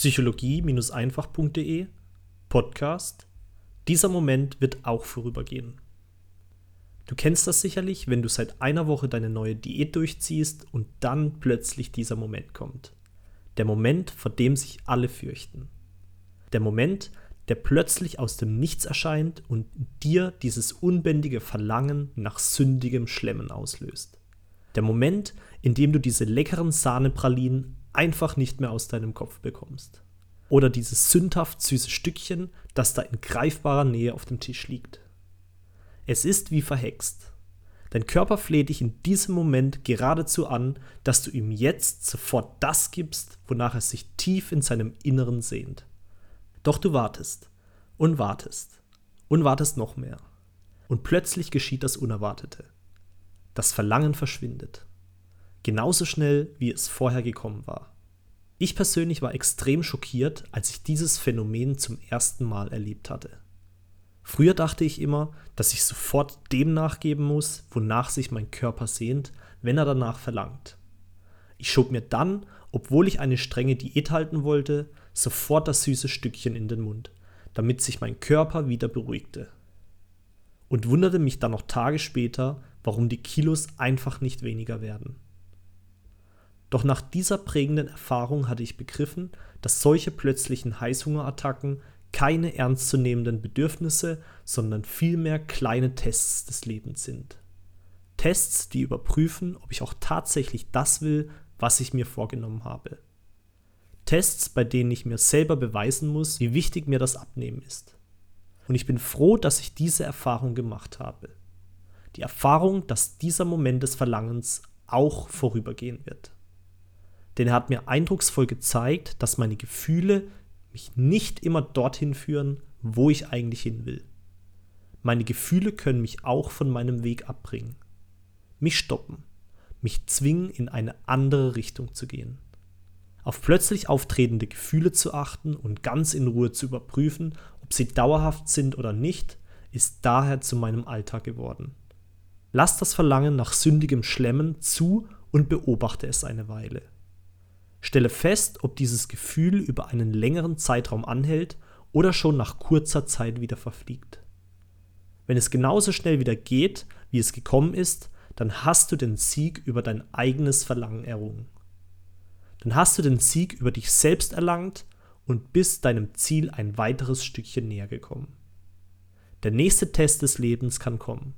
psychologie-einfach.de Podcast. Dieser Moment wird auch vorübergehen. Du kennst das sicherlich, wenn du seit einer Woche deine neue Diät durchziehst und dann plötzlich dieser Moment kommt. Der Moment, vor dem sich alle fürchten. Der Moment, der plötzlich aus dem Nichts erscheint und dir dieses unbändige Verlangen nach sündigem Schlemmen auslöst. Der Moment, in dem du diese leckeren Sahnepralinen einfach nicht mehr aus deinem Kopf bekommst. Oder dieses sündhaft süße Stückchen, das da in greifbarer Nähe auf dem Tisch liegt. Es ist wie verhext. Dein Körper fleht dich in diesem Moment geradezu an, dass du ihm jetzt sofort das gibst, wonach er sich tief in seinem Inneren sehnt. Doch du wartest und wartest und wartest noch mehr. Und plötzlich geschieht das Unerwartete. Das Verlangen verschwindet. Genauso schnell, wie es vorher gekommen war. Ich persönlich war extrem schockiert, als ich dieses Phänomen zum ersten Mal erlebt hatte. Früher dachte ich immer, dass ich sofort dem nachgeben muss, wonach sich mein Körper sehnt, wenn er danach verlangt. Ich schob mir dann, obwohl ich eine strenge Diät halten wollte, sofort das süße Stückchen in den Mund, damit sich mein Körper wieder beruhigte. Und wunderte mich dann noch Tage später, warum die Kilos einfach nicht weniger werden. Doch nach dieser prägenden Erfahrung hatte ich begriffen, dass solche plötzlichen Heißhungerattacken keine ernstzunehmenden Bedürfnisse, sondern vielmehr kleine Tests des Lebens sind. Tests, die überprüfen, ob ich auch tatsächlich das will, was ich mir vorgenommen habe. Tests, bei denen ich mir selber beweisen muss, wie wichtig mir das Abnehmen ist. Und ich bin froh, dass ich diese Erfahrung gemacht habe. Die Erfahrung, dass dieser Moment des Verlangens auch vorübergehen wird. Denn er hat mir eindrucksvoll gezeigt, dass meine Gefühle mich nicht immer dorthin führen, wo ich eigentlich hin will. Meine Gefühle können mich auch von meinem Weg abbringen, mich stoppen, mich zwingen, in eine andere Richtung zu gehen. Auf plötzlich auftretende Gefühle zu achten und ganz in Ruhe zu überprüfen, ob sie dauerhaft sind oder nicht, ist daher zu meinem Alltag geworden. Lass das Verlangen nach sündigem Schlemmen zu und beobachte es eine Weile. Stelle fest, ob dieses Gefühl über einen längeren Zeitraum anhält oder schon nach kurzer Zeit wieder verfliegt. Wenn es genauso schnell wieder geht, wie es gekommen ist, dann hast du den Sieg über dein eigenes Verlangen errungen. Dann hast du den Sieg über dich selbst erlangt und bist deinem Ziel ein weiteres Stückchen näher gekommen. Der nächste Test des Lebens kann kommen.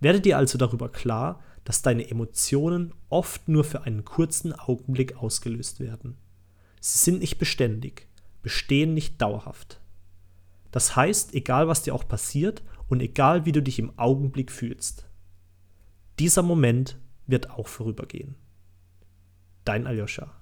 Werde dir also darüber klar, dass deine Emotionen oft nur für einen kurzen Augenblick ausgelöst werden. Sie sind nicht beständig, bestehen nicht dauerhaft. Das heißt, egal was dir auch passiert und egal wie du dich im Augenblick fühlst, dieser Moment wird auch vorübergehen. Dein Aljoscha.